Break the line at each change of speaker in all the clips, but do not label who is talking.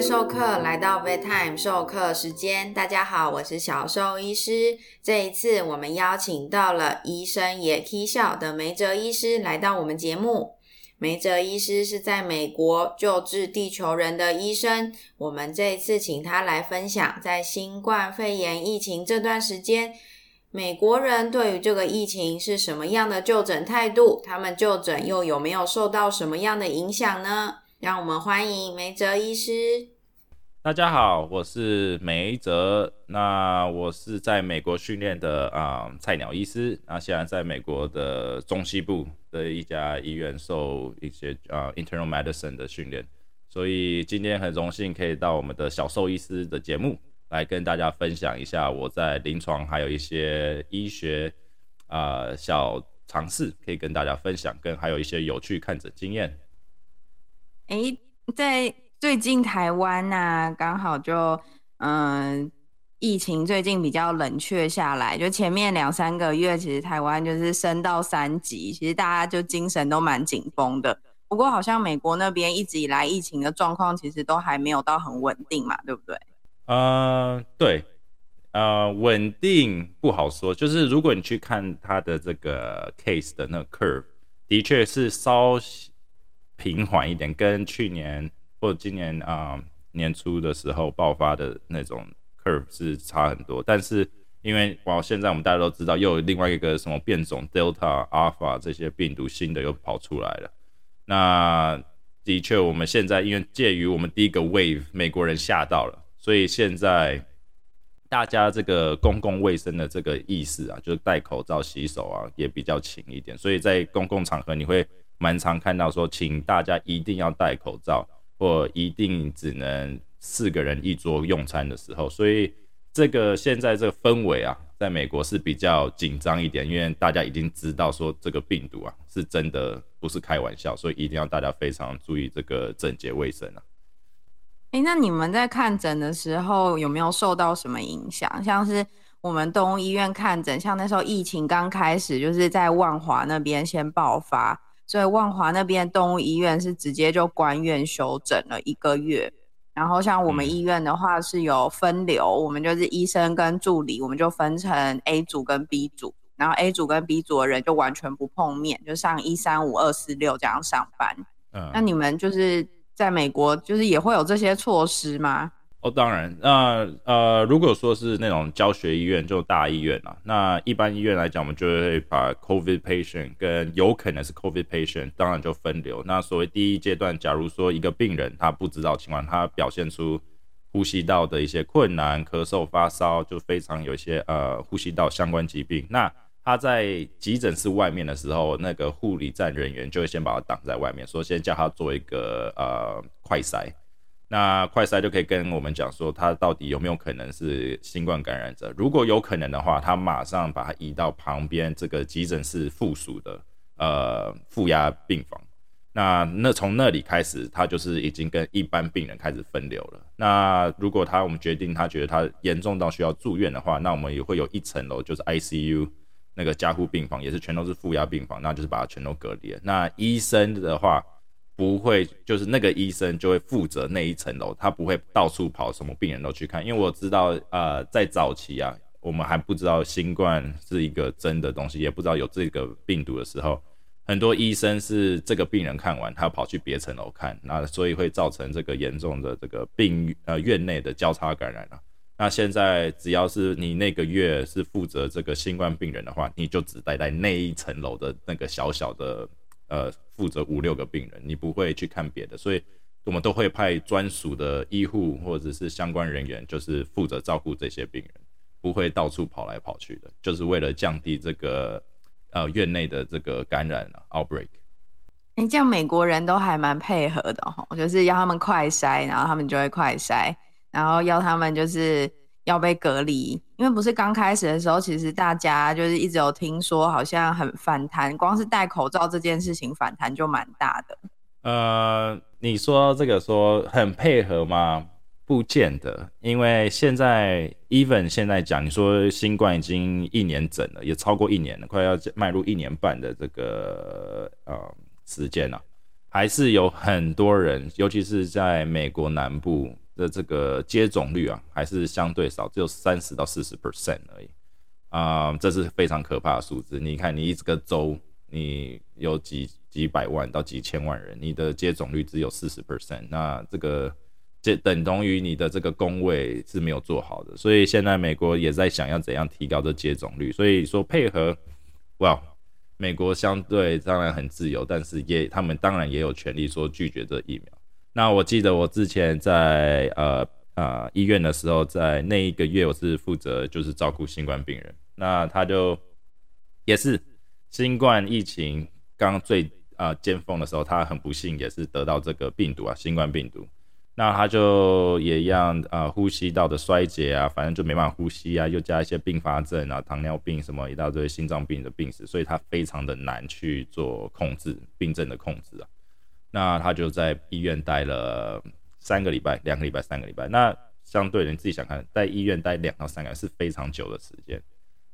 授课，来到 bedtime 授课时间。大家好，我是小兽医师。这一次，我们邀请到了医生也 K 笑的梅哲医师来到我们节目。梅哲医师是在美国救治地球人的医生。我们这一次请他来分享，在新冠肺炎疫情这段时间，美国人对于这个疫情是什么样的就诊态度？他们就诊又有没有受到什么样的影响呢？让我们欢迎梅哲医师。
大家好，我是梅哲。那我是在美国训练的啊菜鸟医师。那现在在美国的中西部的一家医院受一些啊 internal medicine 的训练。所以今天很荣幸可以到我们的小兽医师的节目来跟大家分享一下我在临床还有一些医学啊小尝试，可以跟大家分享，跟还有一些有趣看诊经验。
哎，在最近台湾呐，刚好就嗯，疫情最近比较冷却下来，就前面两三个月，其实台湾就是升到三级，其实大家就精神都蛮紧绷的。不过好像美国那边一直以来疫情的状况，其实都还没有到很稳定嘛，对不对？
呃，对，呃，稳定不好说，就是如果你去看它的这个 case 的那个 curve，的确是稍。平缓一点，跟去年或者今年啊年初的时候爆发的那种 curve 是差很多。但是因为哇，现在我们大家都知道，又有另外一个什么变种 Delta、Alpha 这些病毒新的又跑出来了。那的确，我们现在因为介于我们第一个 wave，美国人吓到了，所以现在大家这个公共卫生的这个意识啊，就是戴口罩、洗手啊，也比较勤一点。所以在公共场合你会。蛮常看到说，请大家一定要戴口罩，或一定只能四个人一桌用餐的时候，所以这个现在这个氛围啊，在美国是比较紧张一点，因为大家已经知道说这个病毒啊是真的不是开玩笑，所以一定要大家非常注意这个整洁卫生啊。
哎，那你们在看诊的时候有没有受到什么影响？像是我们动物医院看诊，像那时候疫情刚开始，就是在万华那边先爆发。所以万华那边动物医院是直接就关院休整了一个月，然后像我们医院的话是有分流，我们就是医生跟助理，我们就分成 A 组跟 B 组，然后 A 组跟 B 组的人就完全不碰面，就上一三五二四六这样上班。嗯，那你们就是在美国就是也会有这些措施吗？
哦，当然，那呃，如果说是那种教学医院，就大医院啊，那一般医院来讲，我们就会把 COVID patient 跟有可能是 COVID patient，当然就分流。那所谓第一阶段，假如说一个病人他不知道情况，他表现出呼吸道的一些困难、咳嗽、发烧，就非常有一些呃呼吸道相关疾病，那他在急诊室外面的时候，那个护理站人员就会先把他挡在外面，说先叫他做一个呃快筛。那快筛就可以跟我们讲说，他到底有没有可能是新冠感染者？如果有可能的话，他马上把他移到旁边这个急诊室附属的呃负压病房。那那从那里开始，他就是已经跟一般病人开始分流了。那如果他我们决定他觉得他严重到需要住院的话，那我们也会有一层楼就是 ICU 那个加护病房，也是全都是负压病房，那就是把它全都隔离了。那医生的话。不会，就是那个医生就会负责那一层楼，他不会到处跑，什么病人都去看。因为我知道，呃，在早期啊，我们还不知道新冠是一个真的东西，也不知道有这个病毒的时候，很多医生是这个病人看完，他跑去别层楼看，那所以会造成这个严重的这个病呃院内的交叉感染了。那现在只要是你那个月是负责这个新冠病人的话，你就只待在那一层楼的那个小小的。呃，负责五六个病人，你不会去看别的，所以我们都会派专属的医护或者是相关人员，就是负责照顾这些病人，不会到处跑来跑去的，就是为了降低这个呃院内的这个感染 outbreak。
你，这样美国人都还蛮配合的哈，就是要他们快筛，然后他们就会快筛，然后要他们就是。要被隔离，因为不是刚开始的时候，其实大家就是一直有听说，好像很反弹，光是戴口罩这件事情反弹就蛮大的。
呃，你说这个说很配合吗？不见得，因为现在 even 现在讲，你说新冠已经一年整了，也超过一年了，快要迈入一年半的这个呃时间了，还是有很多人，尤其是在美国南部。的这个接种率啊，还是相对少，只有三十到四十 percent 而已啊，这是非常可怕的数字。你看，你一个州你有几几百万到几千万人，你的接种率只有四十 percent，那这个这等同于你的这个工位是没有做好的。所以现在美国也在想要怎样提高这接种率，所以说配合，哇。美国相对当然很自由，但是也他们当然也有权利说拒绝这疫苗。那我记得我之前在呃呃医院的时候，在那一个月我是负责就是照顾新冠病人，那他就也是新冠疫情刚最啊尖峰的时候，他很不幸也是得到这个病毒啊新冠病毒。那他就也一样啊，呼吸道的衰竭啊，反正就没办法呼吸啊，又加一些并发症啊，糖尿病什么一大堆心脏病的病史，所以他非常的难去做控制病症的控制啊。那他就在医院待了三个礼拜，两个礼拜，三个礼拜。那相对你自己想看，在医院待两到三个是非常久的时间。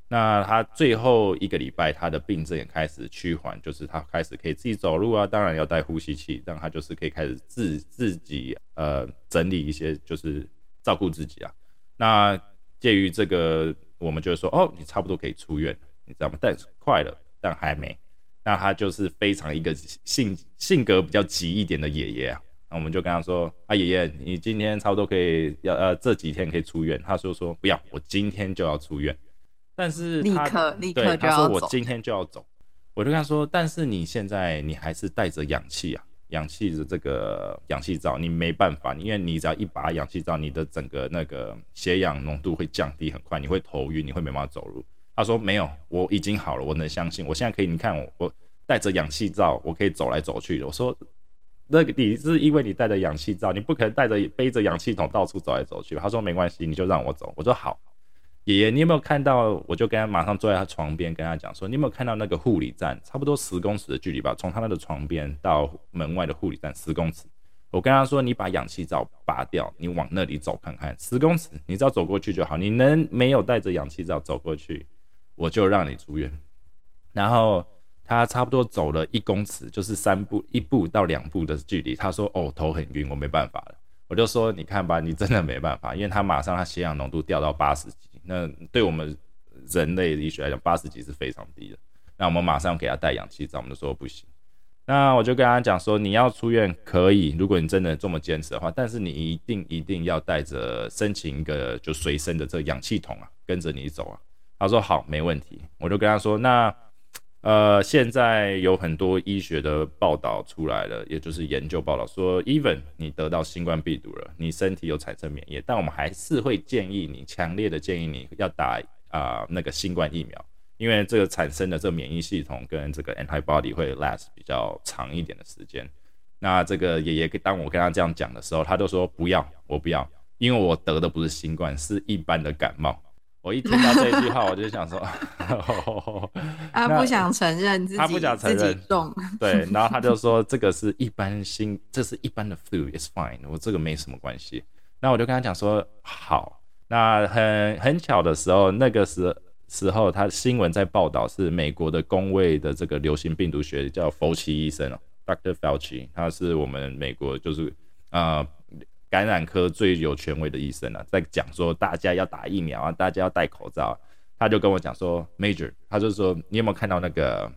那他最后一个礼拜，他的病症也开始趋缓，就是他开始可以自己走路啊，当然要带呼吸器，让他就是可以开始自自己呃整理一些，就是照顾自己啊。那介于这个，我们就是说哦，你差不多可以出院，你知道吗？但是快了，但还没。那他就是非常一个性性格比较急一点的爷爷啊。那我们就跟他说啊，爷爷，你今天差不多可以要呃这几天可以出院。他说说不要，我今天就要出院。但是
立刻立刻
就要走。我今天就要走，我就跟他说，但是你现在你还是带着氧气啊，氧气的这个氧气罩，你没办法，因为你只要一拔氧气罩，你的整个那个血氧浓度会降低很快，你会头晕，你会没办法走路。他说没有，我已经好了，我能相信，我现在可以，你看我我带着氧气罩，我可以走来走去的。我说那个你是因为你带着氧气罩，你不可能带着背着氧气筒到处走来走去。他说没关系，你就让我走。我说好。爷爷，你有没有看到？我就跟他马上坐在他床边，跟他讲说：“你有没有看到那个护理站？差不多十公尺的距离吧，从他那个床边到门外的护理站十公尺。”我跟他说：“你把氧气罩拔掉，你往那里走看看，十公尺，你只要走过去就好。你能没有带着氧气罩走过去，我就让你出院。”然后他差不多走了一公尺，就是三步一步到两步的距离。他说：“哦，头很晕，我没办法了。”我就说：“你看吧，你真的没办法，因为他马上他血氧浓度掉到八十几。”那对我们人类医学来讲，八十几是非常低的。那我们马上给他带氧气罩，我们就说不行。那我就跟他讲说，你要出院可以，如果你真的这么坚持的话，但是你一定一定要带着申请一个就随身的这个氧气筒啊，跟着你走啊。他说好，没问题。我就跟他说，那呃，现在有很多医学的报道出来了，也就是研究报道说，even 你得到新冠病毒了，你身体有产生免疫，但我们还是会建议你，强烈的建议你要打啊那个新冠疫苗。因为这个产生的这个免疫系统跟这个 antibody 会 last 比较长一点的时间。那这个爷爷当我跟他这样讲的时候，他就说不要，我不要，因为我得的不是新冠，是一般的感冒。我一听到这句话，我就想说，
他不想承认自己，
他不想承认
中。
对，然后他就说这个是一般新，这是一般的 flu，is fine，我这个没什么关系。那我就跟他讲说好。那很很巧的时候，那个时时候，他新闻在报道是美国的工位的这个流行病毒学叫福奇医生哦，Dr. Fauci，他是我们美国就是啊感染科最有权威的医生了，在讲说大家要打疫苗啊，大家要戴口罩，他就跟我讲说，Major，他就说你有没有看到那个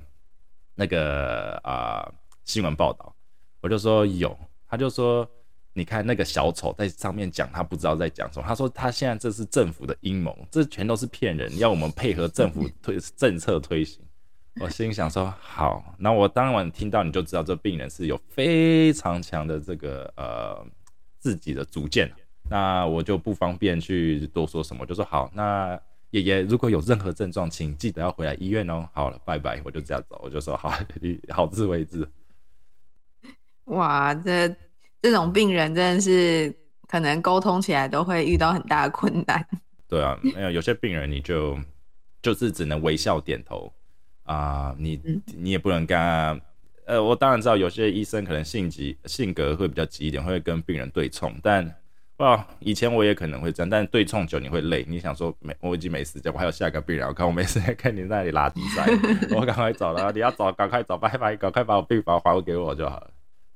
那个啊新闻报道？我就说有，他就说。你看那个小丑在上面讲，他不知道在讲什么。他说他现在这是政府的阴谋，这全都是骗人，要我们配合政府推政策推行。我心想说好，那我当晚听到你就知道这病人是有非常强的这个呃自己的主见，那我就不方便去多说什么，就说好。那爷爷如果有任何症状，请记得要回来医院哦。好了，拜拜，我就这样走，我就说好，好自为之。
哇，这。这种病人真的是可能沟通起来都会遇到很大的困难。
对啊，没有有些病人你就就是只能微笑点头啊，你你也不能跟他。呃，我当然知道有些医生可能性急性格会比较急一点，会跟病人对冲。但哇，以前我也可能会这样，但对冲久你会累。你想说没，我已经没时间，我还有下一个病人，我看我没时间看你那里拉比赛，我赶快走了。你要走，赶快走，拜拜，赶快把我病房还给我就好了，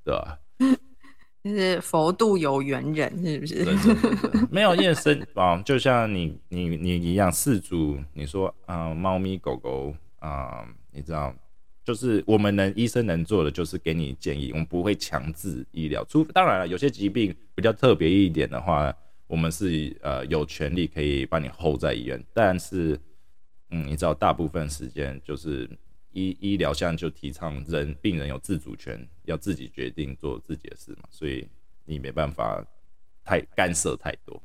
对吧？
就是佛度有缘人，是不是？
没有验身啊，就像你你你一样，四组你说啊，猫咪狗狗啊，你知道，就是我们能医生能做的就是给你建议，我们不会强制医疗。除当然了，有些疾病比较特别一点的话，我们是呃有权利可以帮你 hold 在医院，但是嗯，你知道，大部分时间就是医医疗现在就提倡人病人有自主权，要自己决定做自己的事嘛，所以你没办法太干涉太多。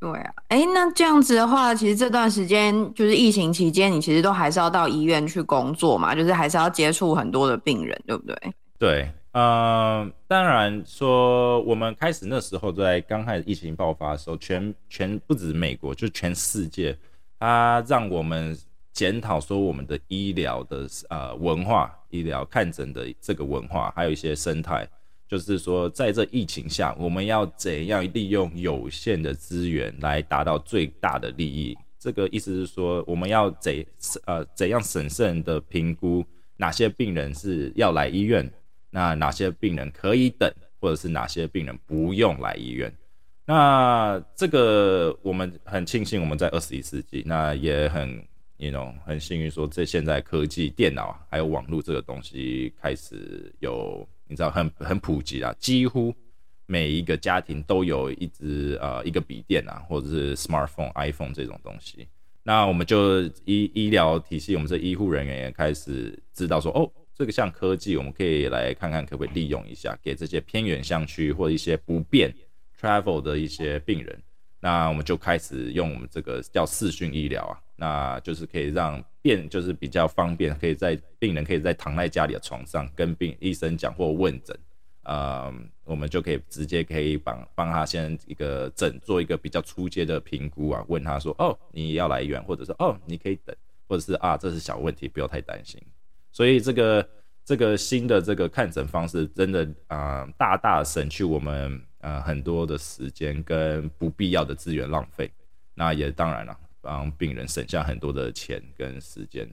对啊，哎，那这样子的话，其实这段时间就是疫情期间，你其实都还是要到医院去工作嘛，就是还是要接触很多的病人，对不对？
对，呃，当然说我们开始那时候在刚开始疫情爆发的时候，全全不止美国，就全世界，它让我们检讨说我们的医疗的呃文化、医疗看诊的这个文化，还有一些生态。就是说，在这疫情下，我们要怎样利用有限的资源来达到最大的利益？这个意思是说，我们要怎呃怎样审慎的评估哪些病人是要来医院，那哪些病人可以等，或者是哪些病人不用来医院？那这个我们很庆幸我们在二十一世纪，那也很你 know 很幸运说，这现在科技、电脑还有网络这个东西开始有。你知道很很普及啊，几乎每一个家庭都有一只呃一个笔电啊，或者是 smartphone、iPhone 这种东西。那我们就医医疗体系，我们这医护人员也开始知道说，哦，这个像科技，我们可以来看看可不可以利用一下，给这些偏远乡区或一些不便 travel 的一些病人。那我们就开始用我们这个叫视讯医疗啊，那就是可以让便就是比较方便，可以在病人可以在躺在家里的床上跟病医生讲或问诊，呃，我们就可以直接可以帮帮他先一个诊做一个比较初阶的评估啊，问他说哦你要来医院，或者是哦你可以等，或者是啊这是小问题不要太担心，所以这个这个新的这个看诊方式真的啊大大省去我们。呃，很多的时间跟不必要的资源浪费，那也当然了，帮病人省下很多的钱跟时间。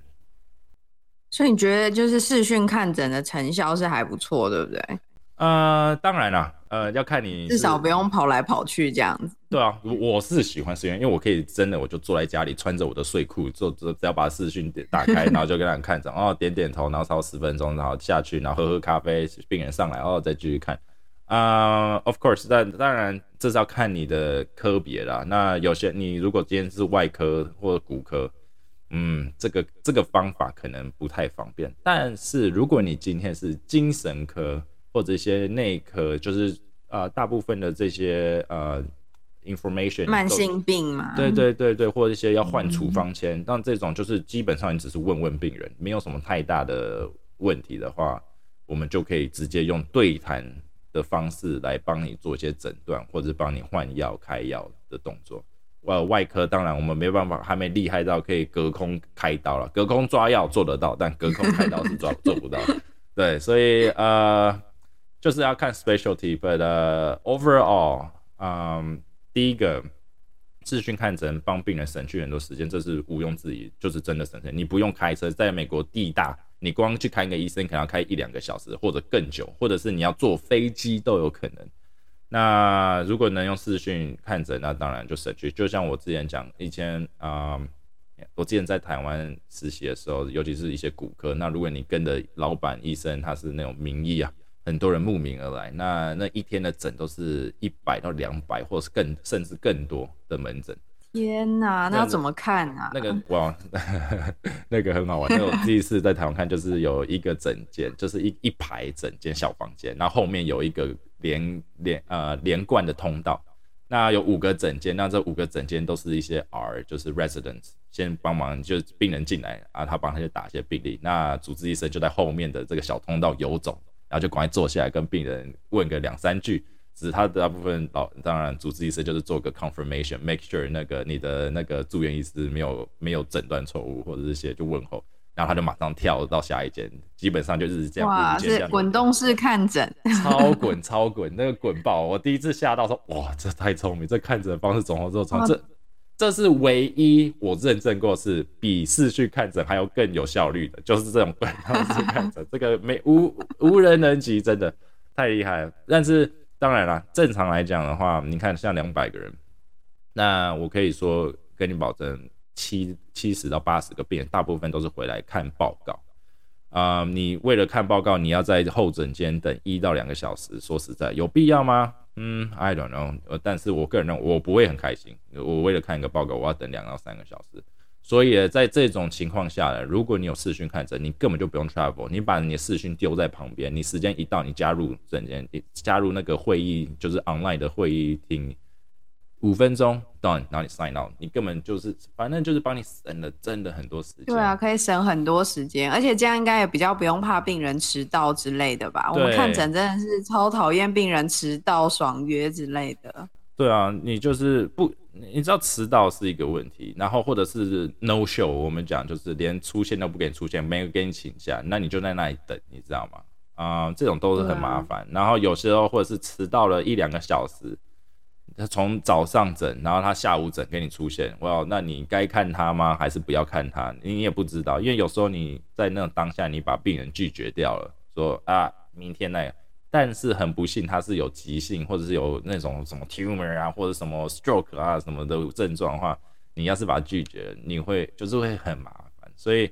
所以你觉得就是视讯看诊的成效是还不错，对不对？
呃，当然啦，呃，要看你
至少不用跑来跑去这样子。
对啊，我是喜欢视讯，因为我可以真的我就坐在家里，穿着我的睡裤，就只要把视讯打开，然后就跟他看诊，哦，点点头，然后超十分钟，然后下去，然后喝喝咖啡，病人上来，哦，再继续看。啊，Of course，但当然这是要看你的科别啦。那有些你如果今天是外科或者骨科，嗯，这个这个方法可能不太方便。但是如果你今天是精神科或者一些内科，就是呃大部分的这些呃 information
慢性病嘛，
对对对对，或者一些要换处方签，但这种就是基本上你只是问问病人，没有什么太大的问题的话，我们就可以直接用对谈。的方式来帮你做一些诊断，或者帮你换药、开药的动作。外外科当然我们没办法，还没厉害到可以隔空开刀了。隔空抓药做得到，但隔空开刀是做 做不到。对，所以呃，就是要看 specialty。But overall，嗯，第一个视讯看诊帮病人省去很多时间，这是毋庸置疑，就是真的省钱。你不用开车，在美国地大。你光去看个医生，可能要开一两个小时，或者更久，或者是你要坐飞机都有可能。那如果能用视讯看诊，那当然就省去。就像我之前讲，以前啊，我之前在台湾实习的时候，尤其是一些骨科，那如果你跟的老板医生他是那种名医啊，很多人慕名而来，那那一天的诊都是一百到两百，或者是更甚至更多的门诊。
天呐，那要怎么看啊？
那个哇，那个很好玩。那我第一次在台湾看，就是有一个整间，就是一一排整间小房间，然后后面有一个连连呃连贯的通道。那有五个整间，那这五个整间都是一些 R，就是 residents，先帮忙，就是病人进来啊，他帮他去打一些病历。那主治医生就在后面的这个小通道游走，然后就赶快坐下来跟病人问个两三句。只是他大部分老当然主治医师就是做个 confirmation，make sure 那个你的那个住院医师没有没有诊断错误或者这些就问候，然后他就马上跳到下一间，基本上就是这样。
哇，是滚动式看诊，
超滚超滚，那个滚爆！我第一次吓到说，哇，这太聪明，这看诊方式总合之后，这这是唯一我认证过是比视去看诊还要更有效率的，就是这种滚动式看诊，这个没无无人能及，真的太厉害了。但是当然啦，正常来讲的话，你看像两百个人，那我可以说跟你保证，七七十到八十个病人，大部分都是回来看报告。啊，你为了看报告，你要在候诊间等一到两个小时，说实在，有必要吗？嗯，I don't know。但是我个人认为，我不会很开心。我为了看一个报告，我要等两到三个小时。所以在这种情况下呢，如果你有视讯看诊，你根本就不用 travel，你把你的视讯丢在旁边，你时间一到，你加入整间，加入那个会议，就是 online 的会议厅。五分钟 done，然后你 sign out，你根本就是反正就是帮你省了真的很多时间。
对啊，可以省很多时间，而且这样应该也比较不用怕病人迟到之类的吧？我们看诊真的是超讨厌病人迟到、爽约之类的。
对啊，你就是不，你知道迟到是一个问题，然后或者是 no show，我们讲就是连出现都不给你出现，没有给你请假，那你就在那里等，你知道吗？啊，这种都是很麻烦。然后有时候或者是迟到了一两个小时。他从早上诊，然后他下午诊给你出现，哇，那你该看他吗？还是不要看他？你也不知道，因为有时候你在那种当下，你把病人拒绝掉了，说啊，明天那，但是很不幸他是有急性，或者是有那种什么 tumor 啊，或者什么 stroke 啊什么的症状的话，你要是把他拒绝，你会就是会很麻烦，所以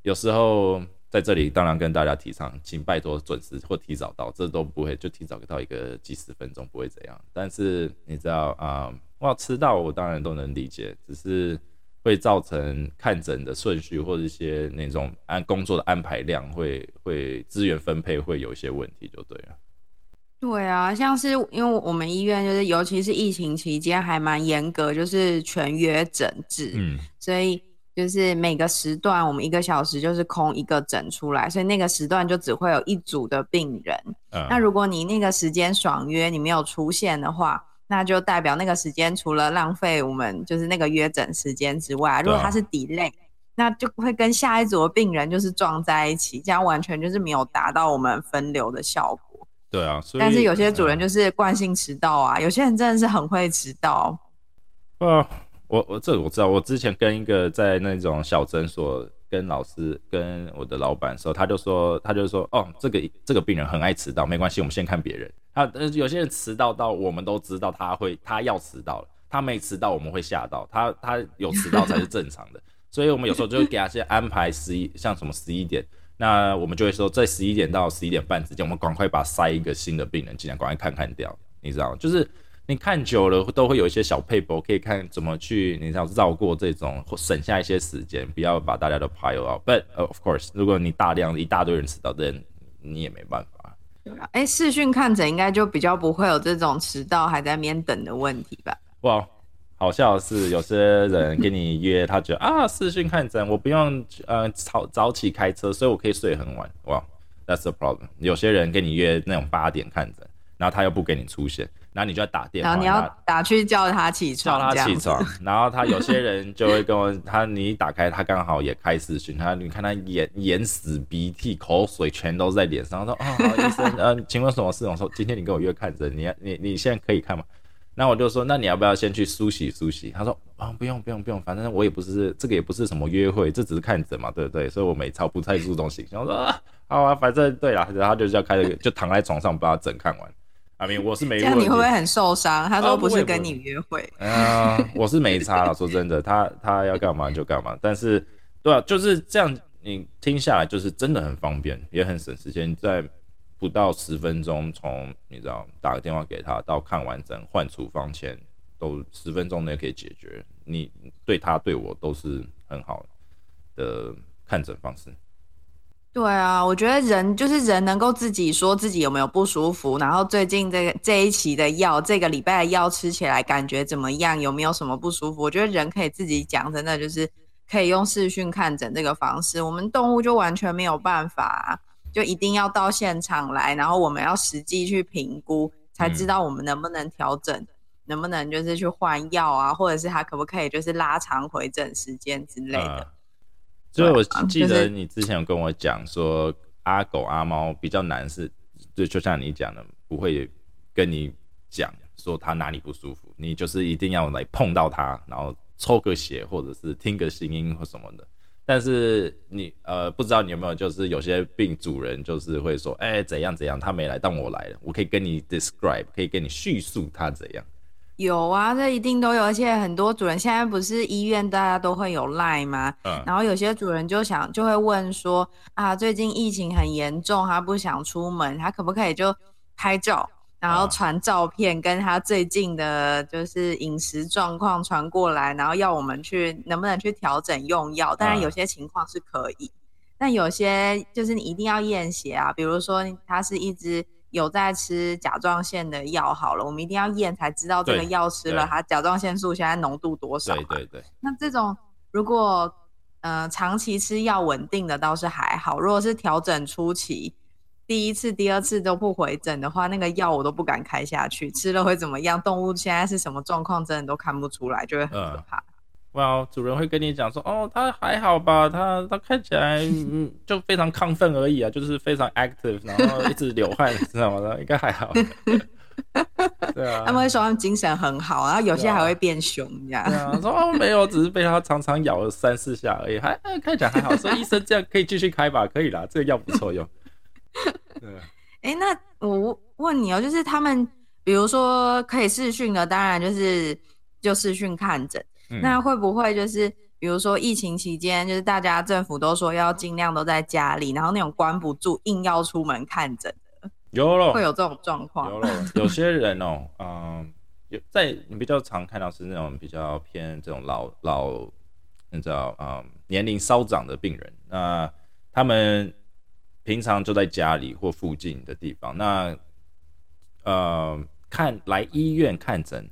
有时候。在这里当然跟大家提倡，请拜托准时或提早到，这都不会就提早到一个几十分钟不会怎样。但是你知道啊，我要，迟到我当然都能理解，只是会造成看诊的顺序或者一些那种按工作的安排量会会资源分配会有一些问题，就对了。
对啊，像是因为我们医院就是尤其是疫情期间还蛮严格，就是全约诊治，嗯，所以。就是每个时段，我们一个小时就是空一个诊出来，所以那个时段就只会有一组的病人。那如果你那个时间爽约，你没有出现的话，那就代表那个时间除了浪费我们就是那个约诊时间之外，如果他是 delay，那就会跟下一组的病人就是撞在一起，这样完全就是没有达到我们分流的效果。
对啊，
但是有些主人就是惯性迟到啊，有些人真的是很会迟到。
啊。我我这我知道，我之前跟一个在那种小诊所跟老师跟我的老板说，他就说他就说哦，这个这个病人很爱迟到，没关系，我们先看别人。他有些人迟到到我们都知道他会他要迟到了，他没迟到我们会吓到，他他有迟到才是正常的。所以我们有时候就会给他先安排十一像什么十一点，那我们就会说在十一点到十一点半之间，我们赶快把塞一个新的病人进来，赶快看看掉，你知道就是。你看久了都会有一些小配博，可以看怎么去，你知道绕过这种，省下一些时间，不要把大家都 pile out。But of course，如果你大量一大堆人迟到，这，你也没办法。
对啊，哎，视讯看诊应该就比较不会有这种迟到还在面等的问题吧？
哇，好笑的是，有些人跟你约，他觉得啊，视讯看诊我不用呃早早起开车，所以我可以睡很晚。哇，That's a problem。有些人跟你约那种八点看诊，然后他又不给你出现。然后你就要打电话，
然后你要打去叫他起床，
叫他起床。然后他有些人就会跟我，他你一打开，他刚好也开视讯，他你看他眼眼屎鼻涕口水全都在脸上。他说：“啊，医生，呃，请问什么事？”我说：“今天你跟我约看诊，你你你现在可以看吗？”那我就说：“那你要不要先去梳洗梳洗？”他说：“啊，不用不用不用，反正我也不是这个也不是什么约会，这只是看诊嘛，对不对？所以我没超不太注重形象。”我说：“好啊，反正对了。”然后他就叫开了，就躺在床上把他诊看完。阿明，我是没。这
样你会不会很受伤？他说不是跟你约会。
啊，我是没差了。说真的，他他要干嘛就干嘛。但是，对啊，就是这样。你听下来就是真的很方便，也很省时间，在不到十分钟，从你知道打个电话给他到看完整换处方前，都十分钟内可以解决。你对他对我都是很好的看诊方式。
对啊，我觉得人就是人，能够自己说自己有没有不舒服，然后最近这个这一期的药，这个礼拜的药吃起来感觉怎么样，有没有什么不舒服？我觉得人可以自己讲，真的就是可以用视讯看诊这个方式。我们动物就完全没有办法，就一定要到现场来，然后我们要实际去评估，才知道我们能不能调整，能不能就是去换药啊，或者是它可不可以就是拉长回诊时间之类的。
所以我记得你之前有跟我讲说，阿狗阿猫比较难是，就就像你讲的，不会跟你讲说它哪里不舒服，你就是一定要来碰到它，然后抽个血或者是听个声音或什么的。但是你呃不知道你有没有就是有些病主人就是会说，哎怎样怎样，他没来，但我来了，我可以跟你 describe，可以跟你叙述他怎样。
有啊，这一定都有，而且很多主人现在不是医院大家都会有赖吗？嗯，然后有些主人就想就会问说啊，最近疫情很严重，他不想出门，他可不可以就拍照，然后传照片跟他最近的就是饮食状况传过来，然后要我们去能不能去调整用药？当然有些情况是可以，但有些就是你一定要验血啊，比如说它是一只。有在吃甲状腺的药好了，我们一定要验才知道这个药吃了，它甲状腺素现在浓度多少。
对对对。
那这种如果呃长期吃药稳定的倒是还好，如果是调整初期，第一次、第二次都不回诊的话，那个药我都不敢开下去，吃了会怎么样？动物现在是什么状况，真的都看不出来，就会很可怕。
哇，主人会跟你讲说，哦，他还好吧，他他看起来嗯就非常亢奋而已啊，就是非常 active，然后一直流汗，知道吗？应该还好。对啊，
他们会说他们精神很好，然后有些还会变凶这样。
对啊，说哦没有，只是被他常常咬了三四下而已，还看起来还好。说医生这样可以继续开吧？可以啦，这个药不错用。
对。哎，那我问你哦，就是他们比如说可以视讯的，当然就是就视讯看诊。那会不会就是，比如说疫情期间，就是大家政府都说要尽量都在家里，然后那种关不住，硬要出门看诊的，
有了，
会有这种状况。
有了，有些人哦，嗯，有在你比较常看到是那种比较偏这种老老，你知道啊，年龄稍长的病人，那他们平常就在家里或附近的地方，那呃，看来医院看诊。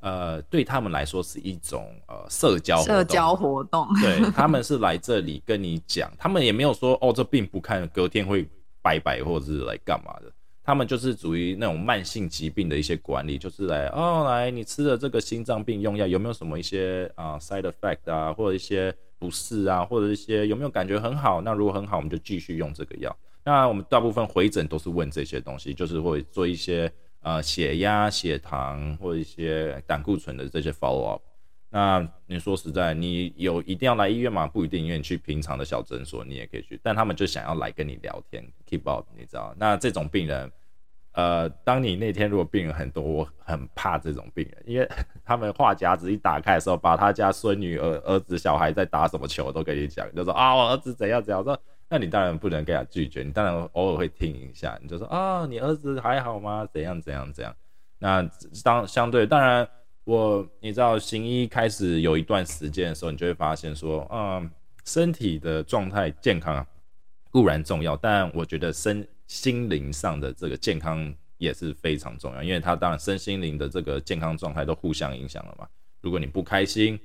呃，对他们来说是一种呃社交
社交活动，
对他们是来这里跟你讲，他们也没有说哦这病不看，隔天会拜拜或者是来干嘛的，他们就是属于那种慢性疾病的一些管理，就是来哦来你吃了这个心脏病用药有没有什么一些啊 side effect 啊，或者一些不适啊，或者一些有没有感觉很好？那如果很好，我们就继续用这个药。那我们大部分回诊都是问这些东西，就是会做一些。呃，血压、血糖或一些胆固醇的这些 follow up，那你说实在，你有一定要来医院吗？不一定，因为你去平常的小诊所，你也可以去。但他们就想要来跟你聊天，keep up，你知道？那这种病人，呃，当你那天如果病人很多，我很怕这种病人，因为 他们话匣子一打开的时候，把他家孙女、儿儿子、小孩在打什么球都跟你讲，就说啊，我儿子怎样怎样。说那你当然不能给他拒绝，你当然偶尔会听一下，你就说啊，你儿子还好吗？怎样怎样怎样？那当相对，当然我你知道行医开始有一段时间的时候，你就会发现说，嗯，身体的状态健康固然重要，但我觉得身心灵上的这个健康也是非常重要，因为他当然身心灵的这个健康状态都互相影响了嘛。如果你不开心，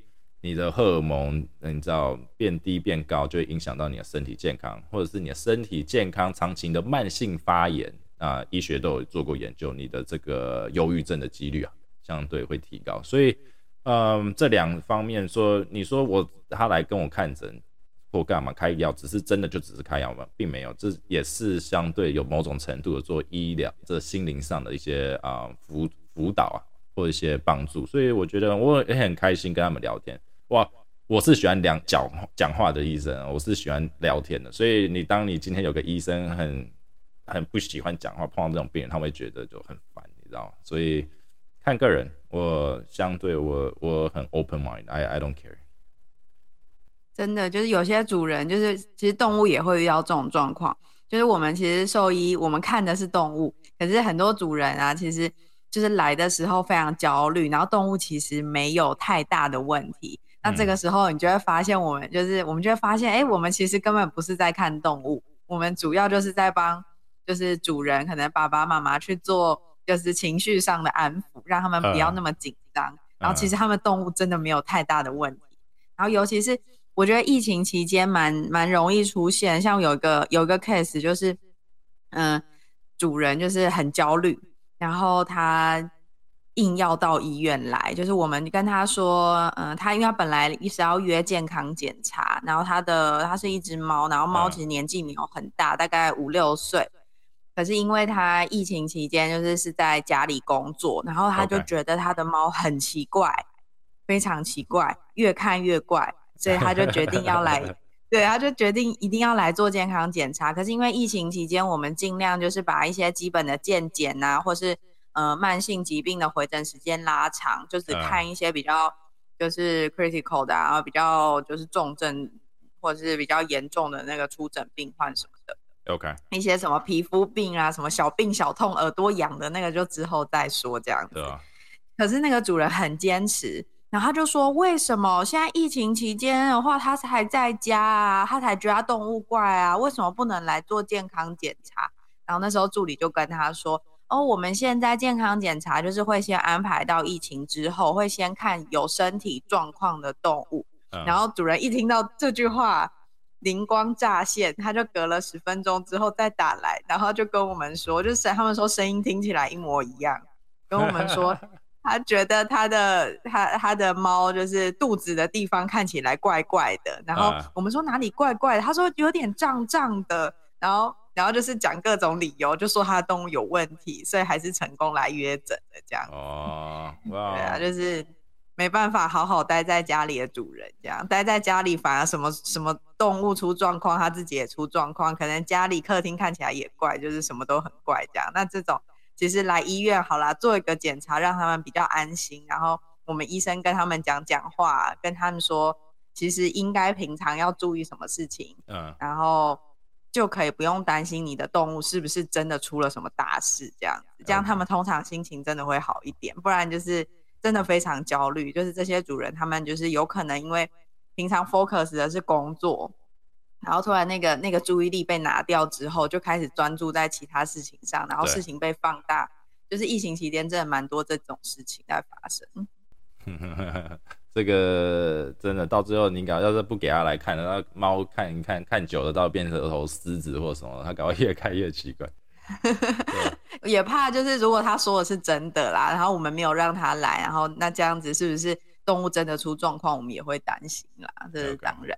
你的荷尔蒙，你知道变低变高，就会影响到你的身体健康，或者是你的身体健康长期的慢性发炎啊，医学都有做过研究，你的这个忧郁症的几率啊，相对会提高。所以，嗯，这两方面说，你说我他来跟我看诊或干嘛开药，只是真的就只是开药吗？并没有，这也是相对有某种程度的做医疗这心灵上的一些啊辅辅导啊，或一些帮助。所以我觉得我也很开心跟他们聊天。哇，我是喜欢讲讲讲话的医生，我是喜欢聊天的。所以你当你今天有个医生很很不喜欢讲话，碰到这种病人，他会觉得就很烦，你知道吗？所以看个人，我相对我我很 open mind，I I don't care。
真的就是有些主人，就是其实动物也会遇到这种状况，就是我们其实兽医我们看的是动物，可是很多主人啊，其实就是来的时候非常焦虑，然后动物其实没有太大的问题。那这个时候，你就会发现，我们就是我们就会发现，哎，我们其实根本不是在看动物，我们主要就是在帮，就是主人可能爸爸妈妈去做，就是情绪上的安抚，让他们不要那么紧张。然后其实他们动物真的没有太大的问题。然后尤其是我觉得疫情期间蛮蛮容易出现，像有一个有一个 case 就是，嗯，主人就是很焦虑，然后他。硬要到医院来，就是我们跟他说，嗯，他因为他本来一直要约健康检查，然后他的他是一只猫，然后猫其实年纪没有很大，大概五六岁，可是因为他疫情期间就是是在家里工作，然后他就觉得他的猫很奇怪，非常奇怪，越看越怪，所以他就决定要来 对，他就决定一定要来做健康检查。可是因为疫情期间，我们尽量就是把一些基本的健检啊，或是呃慢性疾病的回诊时间拉长，就只看一些比较就是 critical 的，然后比较就是重症或者是比较严重的那个出诊病患什么的。
OK，
一些什么皮肤病啊，什么小病小痛、耳朵痒的那个，就之后再说这样子。
对啊。
可是那个主人很坚持。然后他就说：“为什么现在疫情期间的话，他还在家啊？他才觉得动物怪啊？为什么不能来做健康检查？”然后那时候助理就跟他说：“哦，我们现在健康检查就是会先安排到疫情之后，会先看有身体状况的动物。”然后主人一听到这句话，灵光乍现，他就隔了十分钟之后再打来，然后就跟我们说：“就是他们说声音听起来一模一样，跟我们说。”他觉得他的他他的猫就是肚子的地方看起来怪怪的，然后我们说哪里怪怪的，他说有点胀胀的，然后然后就是讲各种理由，就说他的动物有问题，所以还是成功来约诊的这样。哦，对啊，就是没办法好好待在家里的主人，这样待在家里反而什么什么动物出状况，他自己也出状况，可能家里客厅看起来也怪，就是什么都很怪这样。那这种。其实来医院好啦，做一个检查，让他们比较安心。然后我们医生跟他们讲讲话，跟他们说，其实应该平常要注意什么事情，嗯，然后就可以不用担心你的动物是不是真的出了什么大事，这样子，这样他们通常心情真的会好一点。不然就是真的非常焦虑，就是这些主人他们就是有可能因为平常 focus 的是工作。然后突然那个那个注意力被拿掉之后，就开始专注在其他事情上，然后事情被放大。就是疫情期间真的蛮多这种事情在发生。
这个真的到最后，你搞要是不给他来看，那猫看一看看久了，到变成头狮子或什么，它搞越看越奇怪。
也怕就是如果他说的是真的啦，然后我们没有让他来，然后那这样子是不是动物真的出状况，我们也会担心啦。这是当然。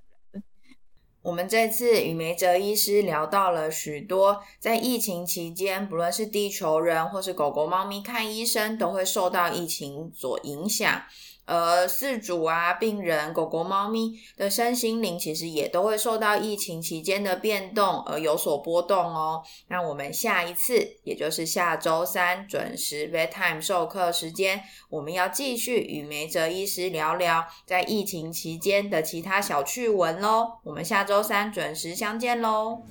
我们这次与梅哲医师聊到了许多，在疫情期间，不论是地球人或是狗狗、猫咪看医生，都会受到疫情所影响。而饲主啊、病人、狗狗、猫咪的身心灵，其实也都会受到疫情期间的变动而有所波动哦。那我们下一次，也就是下周三准时 bedtime 授课时间，我们要继续与梅哲医师聊聊在疫情期间的其他小趣闻喽。我们下周三准时相见喽。